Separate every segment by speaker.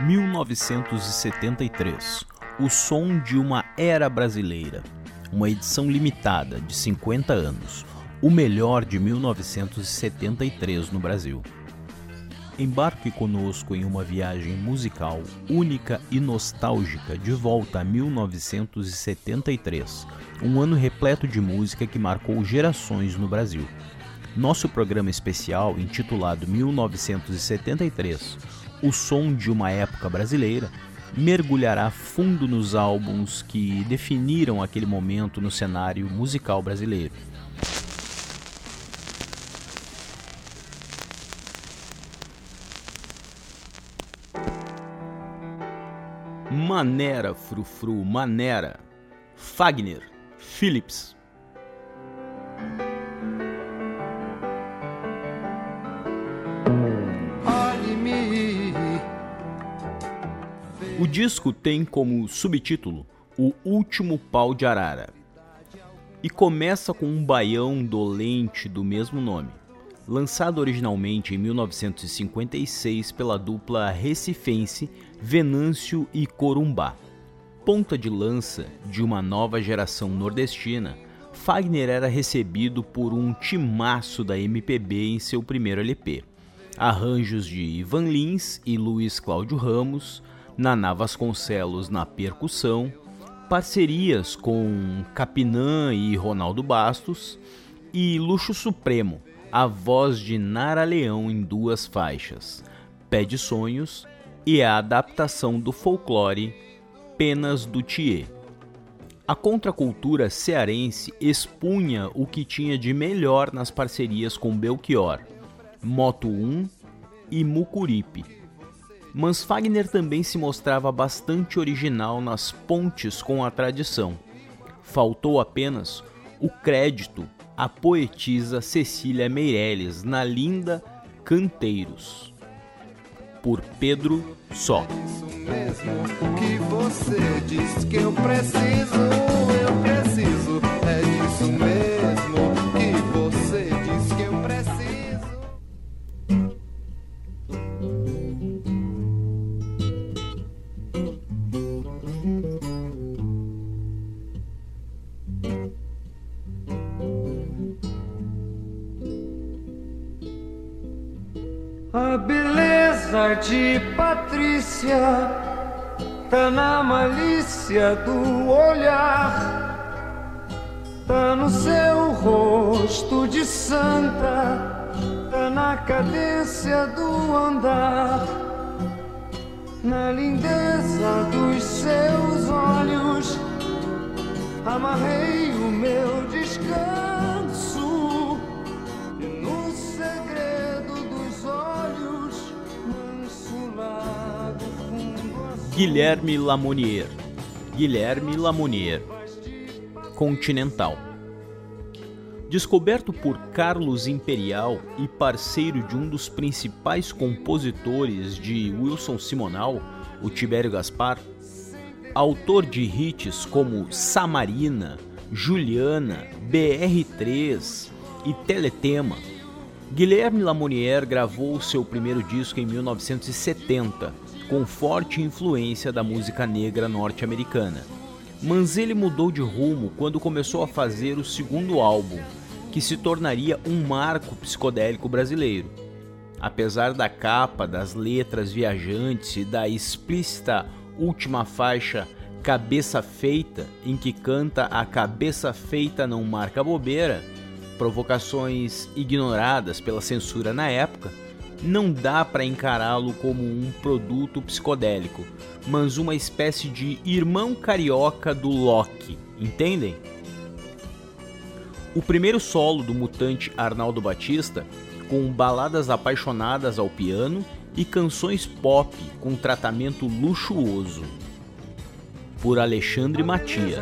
Speaker 1: 1973 O som de uma era brasileira. Uma edição limitada de 50 anos. O melhor de 1973 no Brasil. Embarque conosco em uma viagem musical única e nostálgica de volta a 1973, um ano repleto de música que marcou gerações no Brasil. Nosso programa especial, intitulado 1973 O Som de uma Época Brasileira, mergulhará fundo nos álbuns que definiram aquele momento no cenário musical brasileiro Manera, frufru, Manera. Fagner, Philips. O disco tem como subtítulo O Último Pau de Arara e começa com um baião dolente do mesmo nome, lançado originalmente em 1956 pela dupla recifense Venâncio e Corumbá. Ponta de lança de uma nova geração nordestina, Fagner era recebido por um timaço da MPB em seu primeiro LP. Arranjos de Ivan Lins e Luiz Cláudio Ramos, Naná Vasconcelos na percussão, parcerias com Capinã e Ronaldo Bastos e Luxo Supremo, a voz de Nara Leão em duas faixas, Pé de Sonhos e a adaptação do folclore Penas do Thier. A contracultura cearense expunha o que tinha de melhor nas parcerias com Belchior, Moto 1 e Mucuripe. Mas Fagner também se mostrava bastante original nas pontes com a tradição. Faltou apenas o crédito à poetisa Cecília Meirelles na linda Canteiros por Pedro Só. Isso mesmo que você diz que eu preciso,
Speaker 2: A beleza de Patrícia tá na malícia do olhar, tá no seu rosto de santa, tá na cadência do andar, na lindeza dos seus olhos. Amarrei o meu descanso
Speaker 1: Guilherme Lamonier. Guilherme Lamonier. Continental. Descoberto por Carlos Imperial e parceiro de um dos principais compositores de Wilson Simonal, o Tibério Gaspar, autor de hits como Samarina, Juliana, BR3 e Teletema, Guilherme Lamonier gravou seu primeiro disco em 1970, com forte influência da música negra norte-americana. Mas ele mudou de rumo quando começou a fazer o segundo álbum, que se tornaria um marco psicodélico brasileiro. Apesar da capa, das letras viajantes e da explícita última faixa Cabeça Feita, em que canta a cabeça feita não marca bobeira, provocações ignoradas pela censura na época, não dá para encará-lo como um produto psicodélico, mas uma espécie de irmão carioca do Loki, entendem? O primeiro solo do mutante Arnaldo Batista, com baladas apaixonadas ao piano e canções pop com tratamento luxuoso, por Alexandre Matias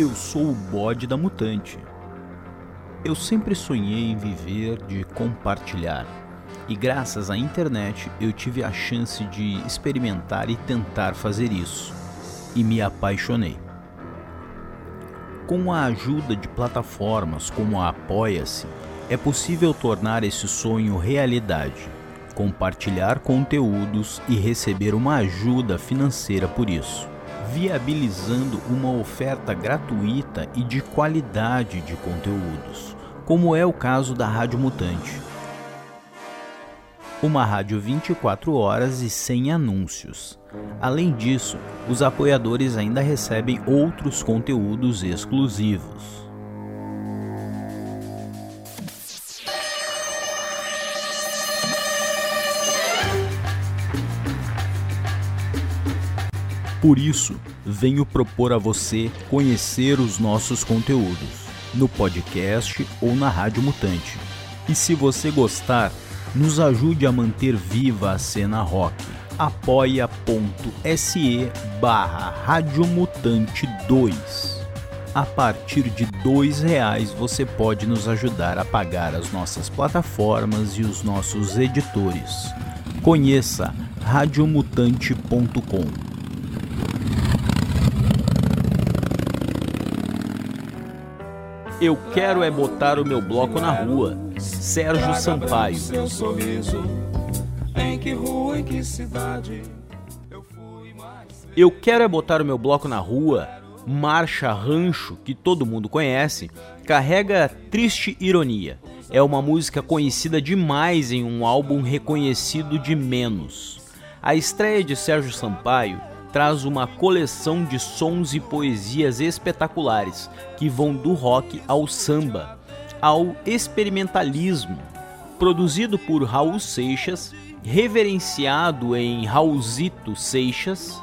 Speaker 1: Eu sou o bode da mutante. Eu sempre sonhei em viver de compartilhar. E graças à internet eu tive a chance de experimentar e tentar fazer isso. E me apaixonei. Com a ajuda de plataformas como a Apoia-se, é possível tornar esse sonho realidade, compartilhar conteúdos e receber uma ajuda financeira por isso, viabilizando uma oferta gratuita e de qualidade de conteúdos, como é o caso da Rádio Mutante. Uma rádio 24 horas e sem anúncios. Além disso, os apoiadores ainda recebem outros conteúdos exclusivos. Por isso, venho propor a você conhecer os nossos conteúdos no podcast ou na Rádio Mutante. E se você gostar, nos ajude a manter viva a cena rock. apoia.se barra Radiomutante 2 a partir de R$ reais você pode nos ajudar a pagar as nossas plataformas e os nossos editores. Conheça radiomutante.com. Eu quero é botar o meu bloco na rua. Sérgio Sampaio. Eu quero é botar o meu bloco na rua. Marcha Rancho, que todo mundo conhece, carrega triste ironia. É uma música conhecida demais em um álbum reconhecido de menos. A estreia de Sérgio Sampaio traz uma coleção de sons e poesias espetaculares que vão do rock ao samba, ao experimentalismo. Produzido por Raul Seixas, reverenciado em Raulzito Seixas,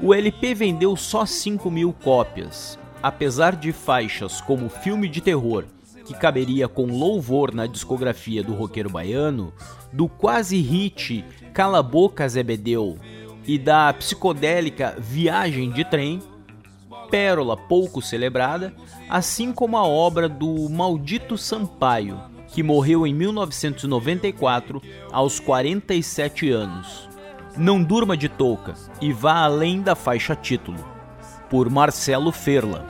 Speaker 1: o LP vendeu só 5 mil cópias. Apesar de faixas como Filme de Terror, que caberia com louvor na discografia do roqueiro baiano, do quase hit Cala Boca Zebedeu, e da psicodélica Viagem de Trem, pérola pouco celebrada, assim como a obra do Maldito Sampaio, que morreu em 1994 aos 47 anos. Não durma de touca e vá além da faixa título, por Marcelo Ferla.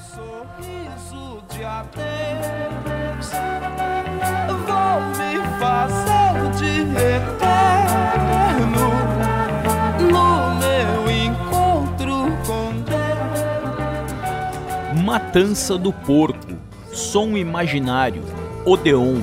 Speaker 1: Matança do Porco, Som Imaginário, Odeon.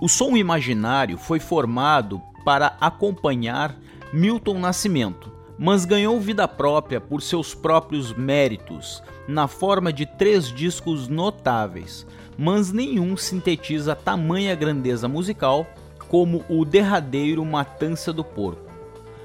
Speaker 1: O som imaginário foi formado para acompanhar Milton Nascimento, mas ganhou vida própria por seus próprios méritos, na forma de três discos notáveis, mas nenhum sintetiza tamanha grandeza musical como o derradeiro Matança do Porco.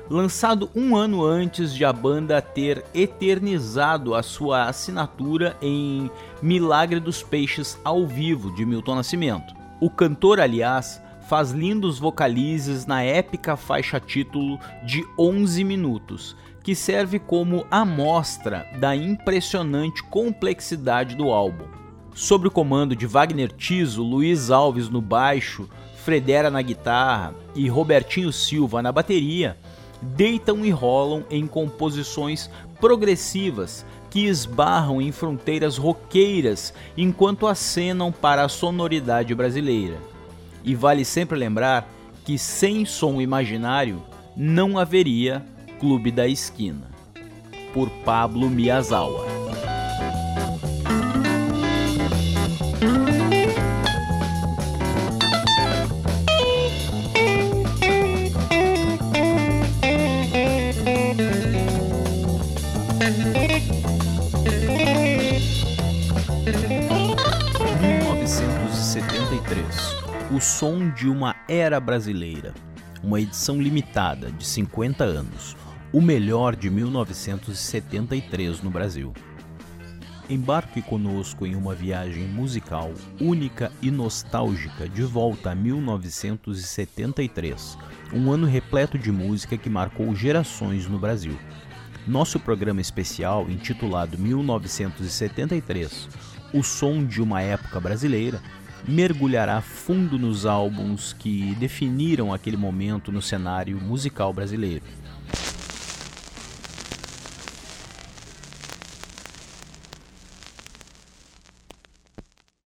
Speaker 1: Lançado um ano antes de a banda ter eternizado a sua assinatura em Milagre dos Peixes ao vivo de Milton Nascimento. O cantor, aliás, faz lindos vocalizes na épica faixa título de 11 minutos, que serve como amostra da impressionante complexidade do álbum sob o comando de Wagner Tiso, Luiz Alves no baixo, Fredera na guitarra e Robertinho Silva na bateria, deitam e rolam em composições progressivas que esbarram em fronteiras roqueiras enquanto acenam para a sonoridade brasileira. E vale sempre lembrar que sem som imaginário não haveria Clube da Esquina. Por Pablo Miyazawa. Era brasileira. Uma edição limitada de 50 anos. O melhor de 1973 no Brasil. Embarque conosco em uma viagem musical única e nostálgica de volta a 1973, um ano repleto de música que marcou gerações no Brasil. Nosso programa especial, intitulado 1973 O Som de uma Época Brasileira, mergulhará fundo nos álbuns que definiram aquele momento no cenário musical brasileiro.